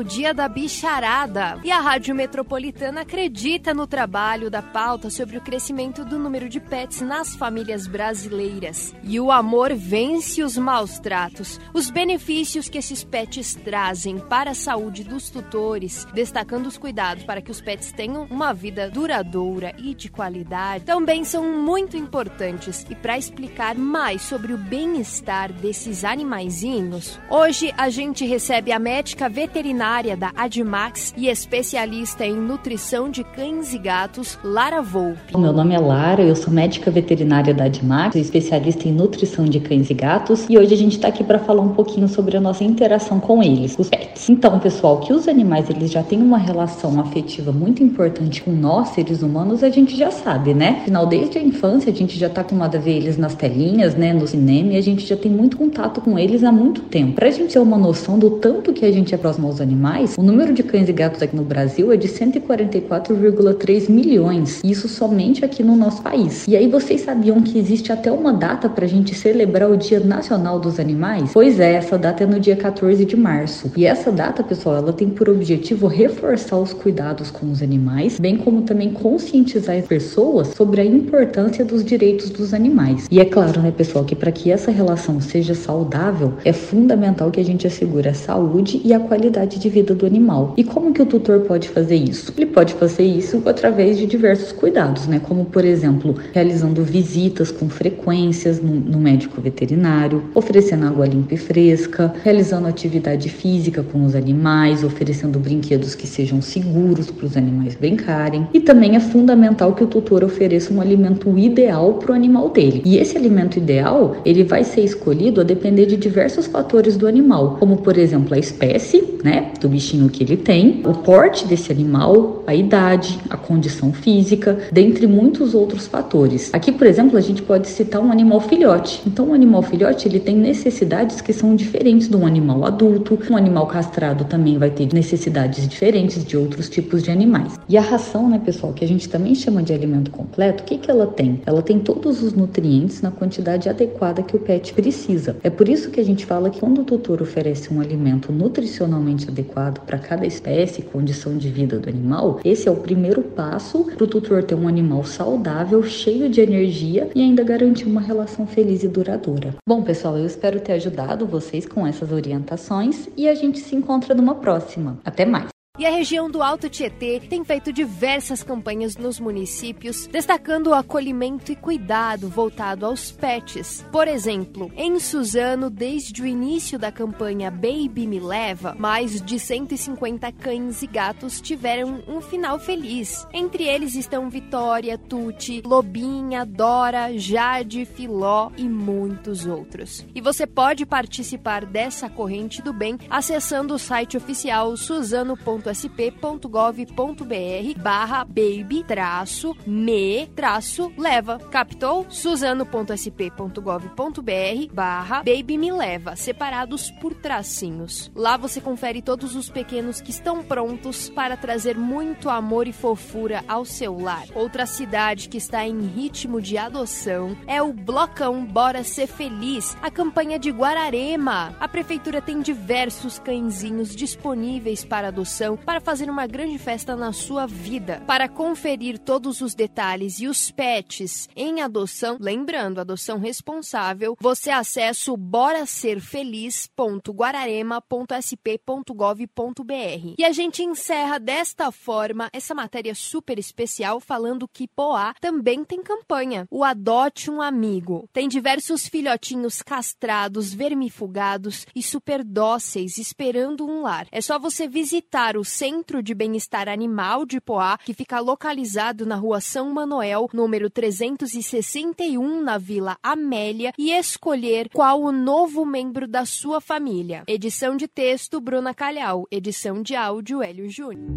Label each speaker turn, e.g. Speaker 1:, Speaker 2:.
Speaker 1: dia da bicharada. E a Rádio Metropolitana acredita no trabalho da pauta sobre o crescimento do número de pets nas famílias brasileiras. E o amor vence os maus tratos. Os benefícios que esses pets trazem para a saúde dos tutores, destacando os cuidados para que os pets tenham uma vida duradoura e de qualidade, também são muito importantes. E para explicar mais sobre o bem-estar desses animaizinhos, hoje a gente recebe a médica veterinária da Admax e especialista em nutrição de cães e gatos, Lara Volpe.
Speaker 2: Meu nome é Lara, eu sou médica veterinária da Admax, especialista em nutrição de cães e gatos, e hoje a gente está aqui para falar um pouquinho sobre a nossa interação com eles, os pets. Então, pessoal, que os animais eles já têm uma relação afetiva muito importante com nós, seres humanos, a gente já sabe, né? Afinal, desde a infância a gente já está acostumado a ver eles nas telinhas, né, no cinema, e a gente já tem muito contato com eles há muito tempo. Para a gente ter uma noção do tanto que a gente é próximo aos animais, o número de cães e gatos aqui no Brasil é de 144,3 milhões, isso somente aqui no nosso país. E aí vocês sabiam que existe até uma data para a gente celebrar o Dia Nacional dos Animais? Pois é, essa data é no dia 14 de março. E essa data, pessoal, ela tem por objetivo reforçar os cuidados com os animais, bem como também conscientizar as pessoas sobre a importância dos direitos dos animais. E é claro, né, pessoal, que para que essa relação seja saudável, é fundamental que a gente assegure a saúde e a qualidade de vida do animal. E como que o tutor pode fazer isso? Ele pode fazer isso através de diversos cuidados, né? Como, por exemplo, realizando visitas com frequências no, no médico veterinário, oferecendo água limpa e fresca, realizando atividade física com os animais, oferecendo brinquedos que sejam seguros para os animais brincarem. E também é fundamental que o tutor ofereça um alimento ideal para o animal dele. E esse alimento ideal, ele vai ser escolhido a depender de diversos fatores do animal, como por exemplo a espécie, né, do bichinho que ele tem, o porte desse animal, a idade, a condição física, dentre muitos outros fatores. Aqui, por exemplo, a gente pode citar um animal filhote. Então, um animal filhote ele tem necessidades que são diferentes de um animal adulto. Um animal castrado também vai ter necessidades diferentes de outros tipos de animais. E a ração, né, pessoal, que a gente também chama de alimento completo, o que que ela tem? Ela tem todos os nutrientes na quantidade adequada que o pet precisa. É por isso que a gente fala que quando o tutor oferece um alimento nutricionalmente adequado para cada espécie e condição de vida do animal, esse é o primeiro passo para o tutor ter um animal saudável, cheio de energia e ainda garantir uma relação feliz e duradoura. Bom, pessoal, eu espero ter ajudado vocês com essas orientações e a gente se encontra numa próxima. Até mais!
Speaker 1: E a região do Alto Tietê tem feito diversas campanhas nos municípios, destacando o acolhimento e cuidado voltado aos pets. Por exemplo, em Suzano, desde o início da campanha Baby Me Leva, mais de 150 cães e gatos tiveram um final feliz. Entre eles estão Vitória, Tuti, Lobinha, Dora, Jade, Filó e muitos outros. E você pode participar dessa corrente do bem acessando o site oficial suzano.com sp.gov.br barra baby traço me traço leva. Captou? suzano.sp.gov.br barra baby me leva, separados por tracinhos. Lá você confere todos os pequenos que estão prontos para trazer muito amor e fofura ao seu lar. Outra cidade que está em ritmo de adoção é o Blocão Bora Ser Feliz, a campanha de Guararema. A prefeitura tem diversos cãezinhos disponíveis para adoção para fazer uma grande festa na sua vida. Para conferir todos os detalhes e os pets em adoção, lembrando, adoção responsável, você acessa o boraserfeliz.guararema.sp.gov.br. E a gente encerra desta forma essa matéria super especial falando que Poá também tem campanha. O Adote um Amigo. Tem diversos filhotinhos castrados, vermifugados e super dóceis esperando um lar. É só você visitar o o Centro de Bem-Estar Animal de Poá, que fica localizado na rua São Manuel, número 361, na Vila Amélia, e escolher qual o novo membro da sua família. Edição de texto, Bruna Calhau. Edição de áudio, Hélio Júnior.